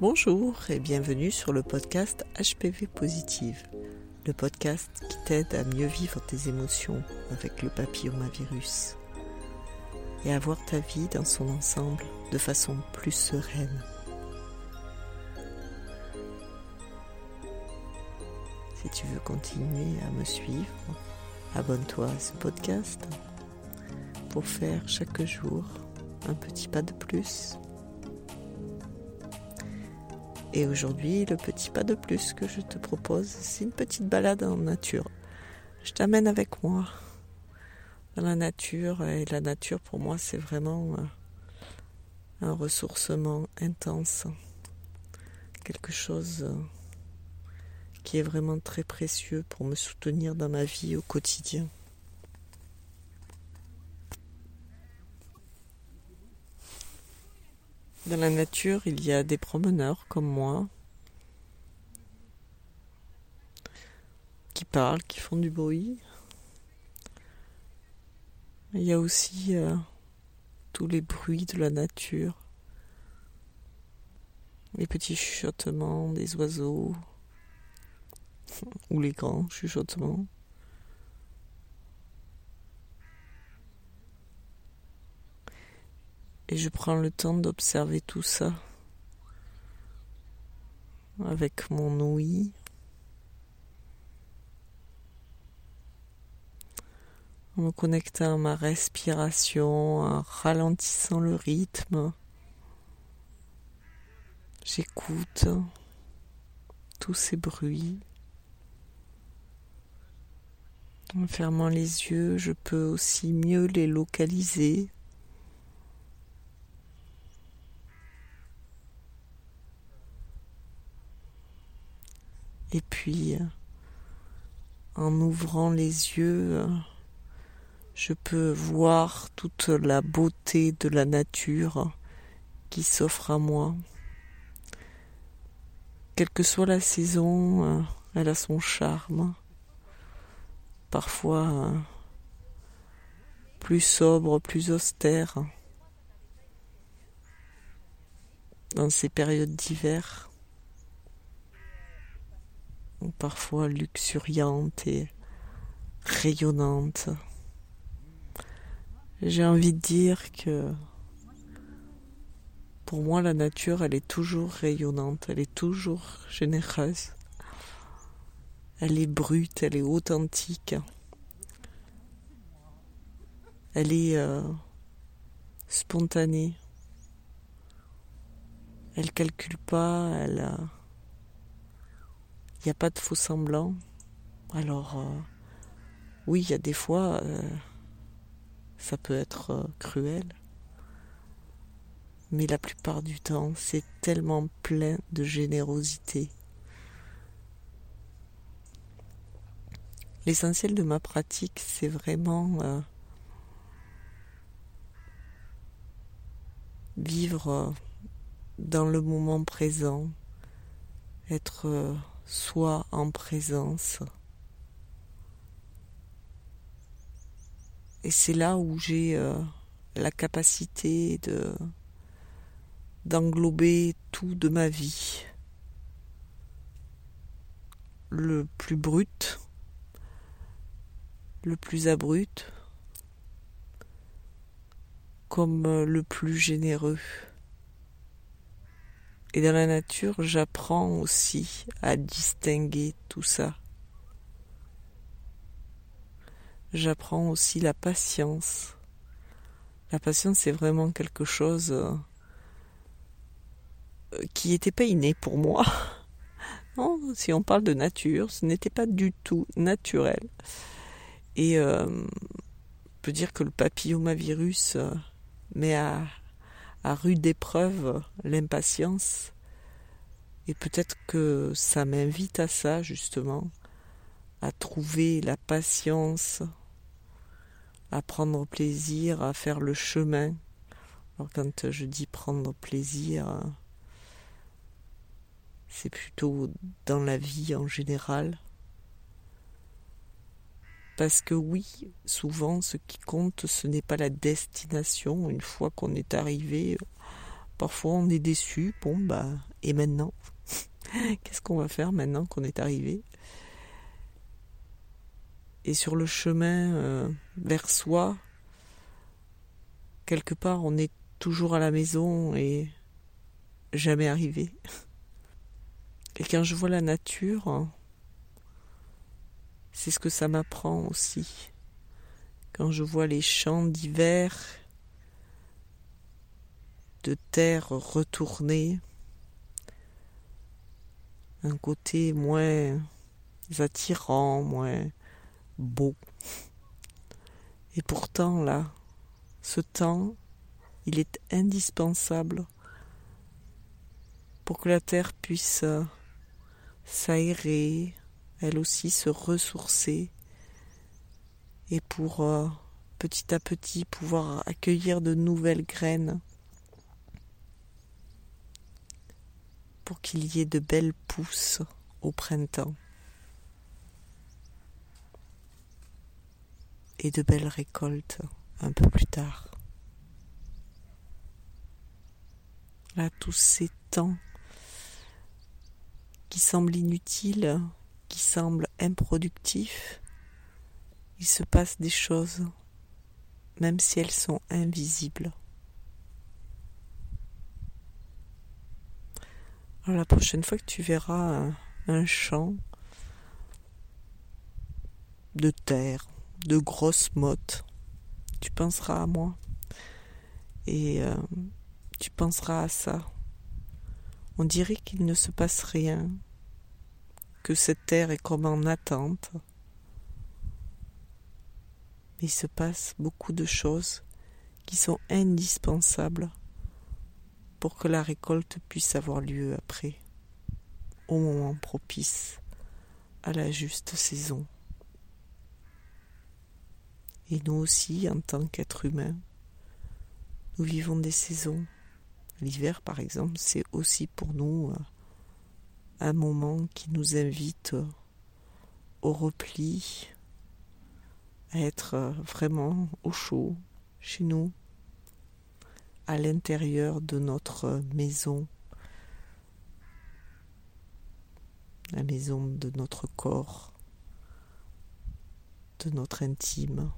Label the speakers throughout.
Speaker 1: Bonjour et bienvenue sur le podcast HPV Positive, le podcast qui t'aide à mieux vivre tes émotions avec le papillomavirus et à voir ta vie dans son ensemble de façon plus sereine. Si tu veux continuer à me suivre, abonne-toi à ce podcast pour faire chaque jour un petit pas de plus. Et aujourd'hui, le petit pas de plus que je te propose, c'est une petite balade en nature. Je t'amène avec moi dans la nature et la nature pour moi c'est vraiment euh, un ressourcement intense, quelque chose euh, qui est vraiment très précieux pour me soutenir dans ma vie au quotidien. Dans la nature, il y a des promeneurs comme moi qui parlent, qui font du bruit. Il y a aussi euh, tous les bruits de la nature, les petits chuchotements des oiseaux ou les grands chuchotements. Et je prends le temps d'observer tout ça avec mon ouïe. En me connectant à ma respiration, en ralentissant le rythme. J'écoute tous ces bruits. En fermant les yeux, je peux aussi mieux les localiser. Et puis, en ouvrant les yeux, je peux voir toute la beauté de la nature qui s'offre à moi. Quelle que soit la saison, elle a son charme. Parfois plus sobre, plus austère. Dans ces périodes d'hiver parfois luxuriante et rayonnante. J'ai envie de dire que pour moi la nature elle est toujours rayonnante, elle est toujours généreuse. Elle est brute, elle est authentique. Elle est euh, spontanée. Elle calcule pas, elle a il n'y a pas de faux semblant. Alors, euh, oui, il y a des fois, euh, ça peut être euh, cruel. Mais la plupart du temps, c'est tellement plein de générosité. L'essentiel de ma pratique, c'est vraiment vivre dans le moment présent, être soit en présence. Et c'est là où j'ai euh, la capacité de d'englober tout de ma vie. Le plus brut, le plus abrupt, comme le plus généreux. Et dans la nature, j'apprends aussi à distinguer tout ça. J'apprends aussi la patience. La patience, c'est vraiment quelque chose euh, qui n'était pas inné pour moi. Non, si on parle de nature, ce n'était pas du tout naturel. Et euh, on peut dire que le papillomavirus euh, met à à rude épreuve l'impatience. Et peut-être que ça m'invite à ça, justement, à trouver la patience, à prendre plaisir, à faire le chemin. Alors quand je dis prendre plaisir, c'est plutôt dans la vie en général. Parce que oui, souvent ce qui compte, ce n'est pas la destination. Une fois qu'on est arrivé, Parfois on est déçu, bon bah et maintenant? Qu'est-ce qu'on va faire maintenant qu'on est arrivé? Et sur le chemin euh, vers soi, quelque part on est toujours à la maison et jamais arrivé. Et quand je vois la nature, c'est ce que ça m'apprend aussi. Quand je vois les champs d'hiver de terre retournée, un côté moins attirant, moins beau. Et pourtant, là, ce temps, il est indispensable pour que la terre puisse s'aérer, elle aussi se ressourcer, et pour euh, petit à petit pouvoir accueillir de nouvelles graines pour qu'il y ait de belles pousses au printemps et de belles récoltes un peu plus tard. Là, tous ces temps qui semblent inutiles, qui semblent improductifs, il se passe des choses, même si elles sont invisibles. La prochaine fois que tu verras un, champ de terre, de grosses mottes, tu penseras à moi. Et euh, tu penseras à ça. On dirait qu'il ne se passe rien, que cette terre est comme en attente. Il se passe beaucoup de choses qui sont indispensables pour que la récolte puisse avoir lieu après, au moment propice, à la juste saison. Et nous aussi, en tant qu'êtres humains, nous vivons des saisons. L'hiver, par exemple, c'est aussi pour nous euh, un moment qui nous invite au repli, à être vraiment au chaud chez nous, à l'intérieur de notre maison, la maison de notre corps, de notre intime.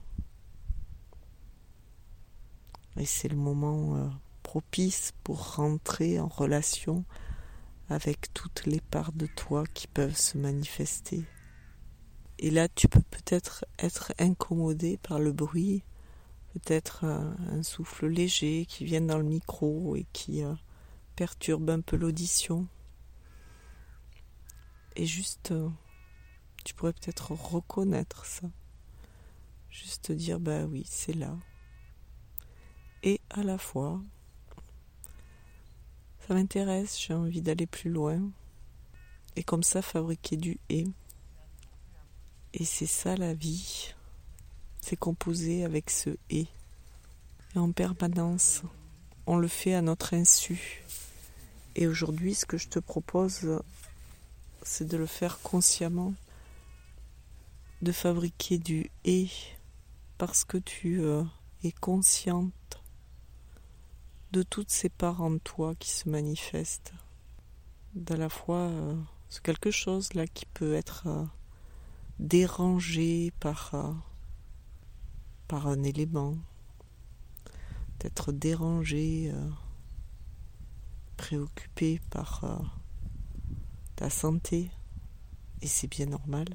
Speaker 1: Et c'est le moment euh, propice pour rentrer en relation avec toutes les parts de toi qui peuvent se manifester. Et là, tu peux peut-être être incommodé par le bruit peut-être un, souffle léger qui vient dans le micro et qui euh, perturbe un peu l'audition. Et juste, euh, tu pourrais peut-être reconnaître ça. Juste dire, bah oui, c'est là. Et à la fois, ça m'intéresse, j'ai envie d'aller plus loin. Et comme ça, fabriquer du et. Et c'est ça la vie c'est composé avec ce et. Et en permanence, on le fait à notre insu. Et aujourd'hui, ce que je te propose, c'est de le faire consciemment, de fabriquer du et parce que tu euh, es consciente de toutes ces parts en toi qui se manifestent. D'à la fois, euh, c'est quelque chose là qui peut être euh, dérangé par par un élément, d'être dérangé, euh, préoccupé par euh, ta santé, et c'est bien normal.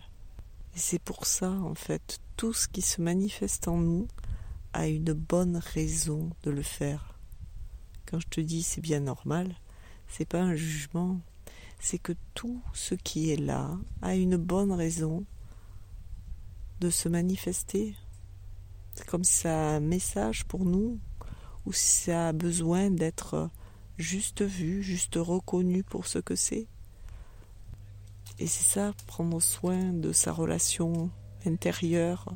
Speaker 1: Et c'est pour ça, en fait, tout ce qui se manifeste en nous a une bonne raison de le faire. Quand je te dis c'est bien normal, c'est pas un jugement, c'est que tout ce qui est là a une bonne raison de se manifester comme si ça a un message pour nous, ou si ça a besoin d'être juste vu, juste reconnu pour ce que c'est. Et c'est ça, prendre soin de sa relation intérieure,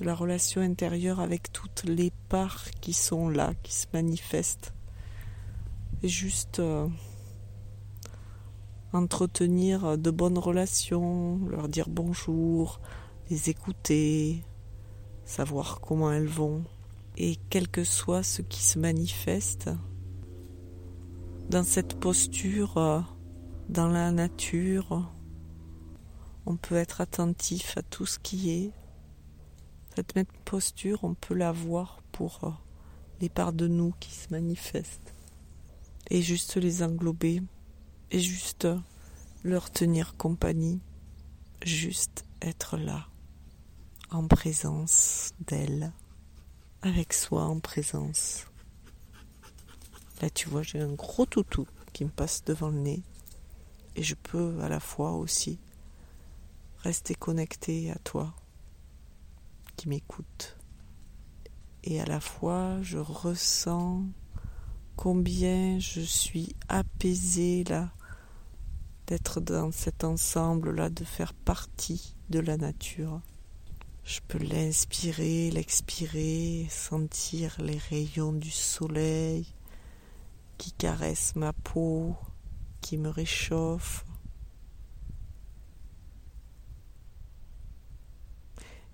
Speaker 1: de la relation intérieure avec toutes les parts qui sont là, qui se manifestent. Et juste euh, entretenir de bonnes relations, leur dire bonjour, les écouter, savoir comment elles vont. Et quel que soit ce qui se manifeste, dans cette posture, euh, dans la nature, on peut être attentif à tout ce qui est. Cette même posture, on peut la voir pour euh, les parts de nous qui se manifestent. Et juste les englober. Et juste leur tenir compagnie. Juste être là. En présence d'elles. Avec soi en présence. Là, tu vois, j'ai un gros toutou qui me passe devant le nez. Et je peux à la fois aussi rester connecté à toi qui m'écoute. Et à la fois, je ressens combien je suis apaisée là, d'être dans cet ensemble-là, de faire partie de la nature. Je peux l'inspirer, l'expirer, sentir les rayons du soleil qui caressent ma peau, qui me réchauffe.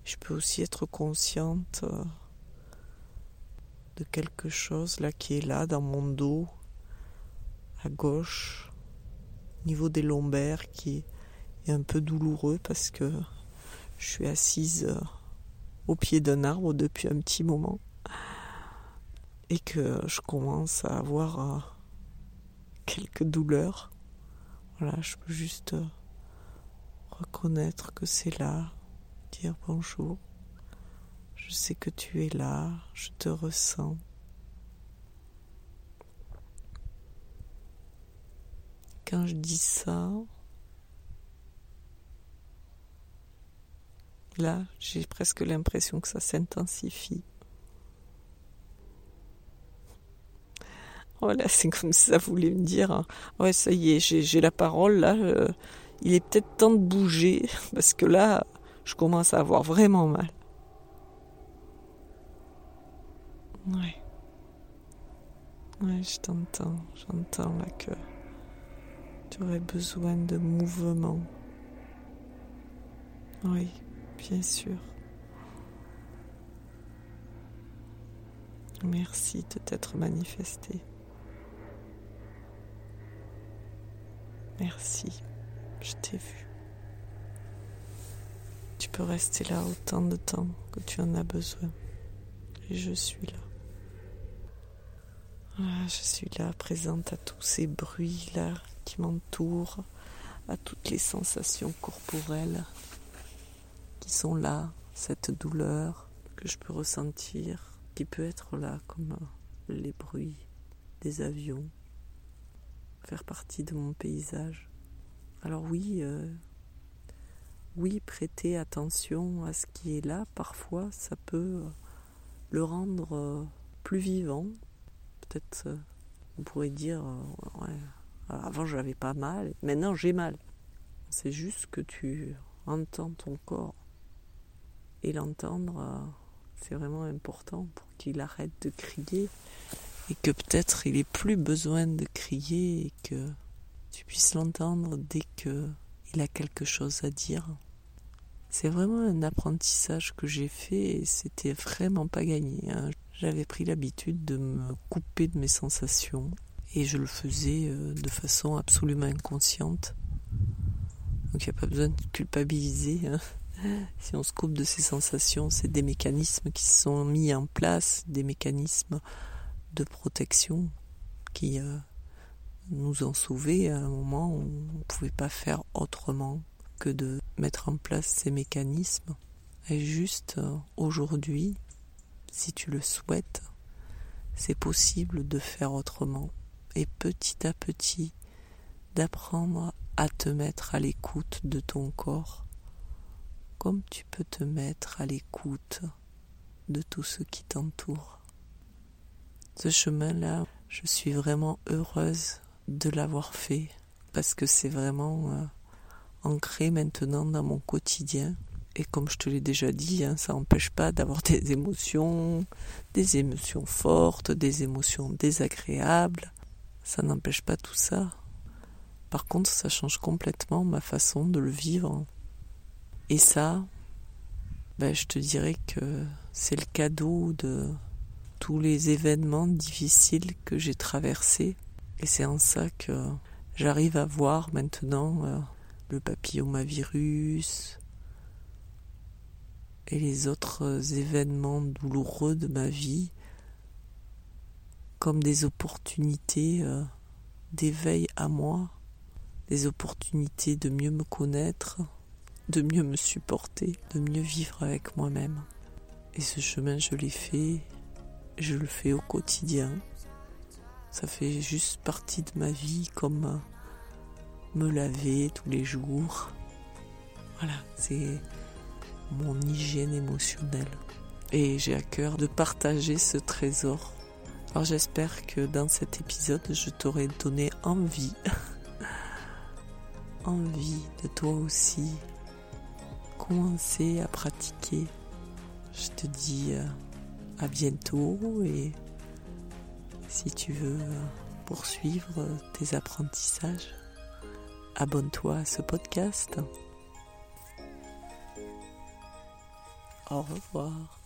Speaker 1: Je peux aussi être consciente euh, de quelque chose là qui est là dans mon dos, à gauche, au niveau des lombaires, qui est un peu douloureux parce que je suis assise euh, au pied d'un arbre depuis un petit moment et que je commence à avoir euh, quelques douleurs. Voilà, je peux juste reconnaître que c'est là, dire bonjour. Je sais que tu es là, je te ressens. Quand je dis ça, là, j'ai presque l'impression que ça s'intensifie. Voilà, c'est comme si ça voulait me dire, hein. ouais, ça y est, j'ai la parole là. Euh, il est peut-être temps de bouger parce que là, je commence à avoir vraiment mal. Ouais. Ouais, je t'entends, j'entends là que tu aurais besoin de mouvement. Oui, bien sûr. Merci de t'être manifesté. Merci, je t'ai vu. Rester là autant de temps que tu en as besoin. Et je suis là. Ah, je suis là, présente à tous ces bruits-là qui m'entourent, à toutes les sensations corporelles qui sont là, cette douleur que je peux ressentir, qui peut être là comme les bruits des avions, faire partie de mon paysage. Alors oui, euh, oui, prêter attention à ce qui est là, parfois, ça peut euh, le rendre euh, plus vivant. Peut-être, on pourrait dire, ouais, avant j'avais pas mal, maintenant j'ai mal. C'est juste que tu entends ton corps. Et l'entendre, c'est vraiment important pour qu'il arrête de crier et que peut-être il ait plus besoin de crier et que tu puisses l'entendre dès que il a quelque chose à dire. C'est vraiment un apprentissage que j'ai fait et c'était vraiment pas gagné. Hein. J'avais pris l'habitude de me couper de mes sensations et je le faisais euh, de façon absolument inconsciente. Donc il n'y a pas besoin de culpabiliser. Hein. Si on se coupe de ses sensations, c'est des mécanismes qui se sont mis en place, des mécanismes de protection qui euh, nous ont sauvés à un moment où on ne pouvait pas faire autrement que de mettre en place ces mécanismes. Et juste euh, aujourd'hui, si tu le souhaites, c'est possible de faire autrement. Et petit à petit, d'apprendre à te mettre à l'écoute de ton corps, comme tu peux te mettre à l'écoute de tout ce qui t'entoure ce chemin-là, je suis vraiment heureuse de l'avoir fait parce que c'est vraiment euh, ancré maintenant dans mon quotidien. Et comme je te l'ai déjà dit, hein, ça n'empêche pas d'avoir des émotions, des émotions fortes, des émotions désagréables. Ça n'empêche pas tout ça. Par contre, ça change complètement ma façon de le vivre. Et ça, ben, je te dirais que c'est le cadeau de tous les événements difficiles que j'ai traversés Et c'est en ça que j'arrive à voir maintenant euh, le papillomavirus et les autres événements douloureux de ma vie comme des opportunités euh, d'éveil à moi, des opportunités de mieux me connaître, de mieux me supporter, de mieux vivre avec moi-même. Et ce chemin, je l'ai fait, je le fais au quotidien. Ça fait juste partie de ma vie comme euh, me laver tous les jours. Voilà, c'est mon hygiène émotionnelle. Et j'ai à cœur de partager ce trésor. Alors j'espère que dans cet épisode, je t'aurai donné envie, envie de toi aussi commencer à pratiquer. Je te dis euh, à bientôt et si tu veux poursuivre tes apprentissages, abonne-toi à ce podcast. Au revoir.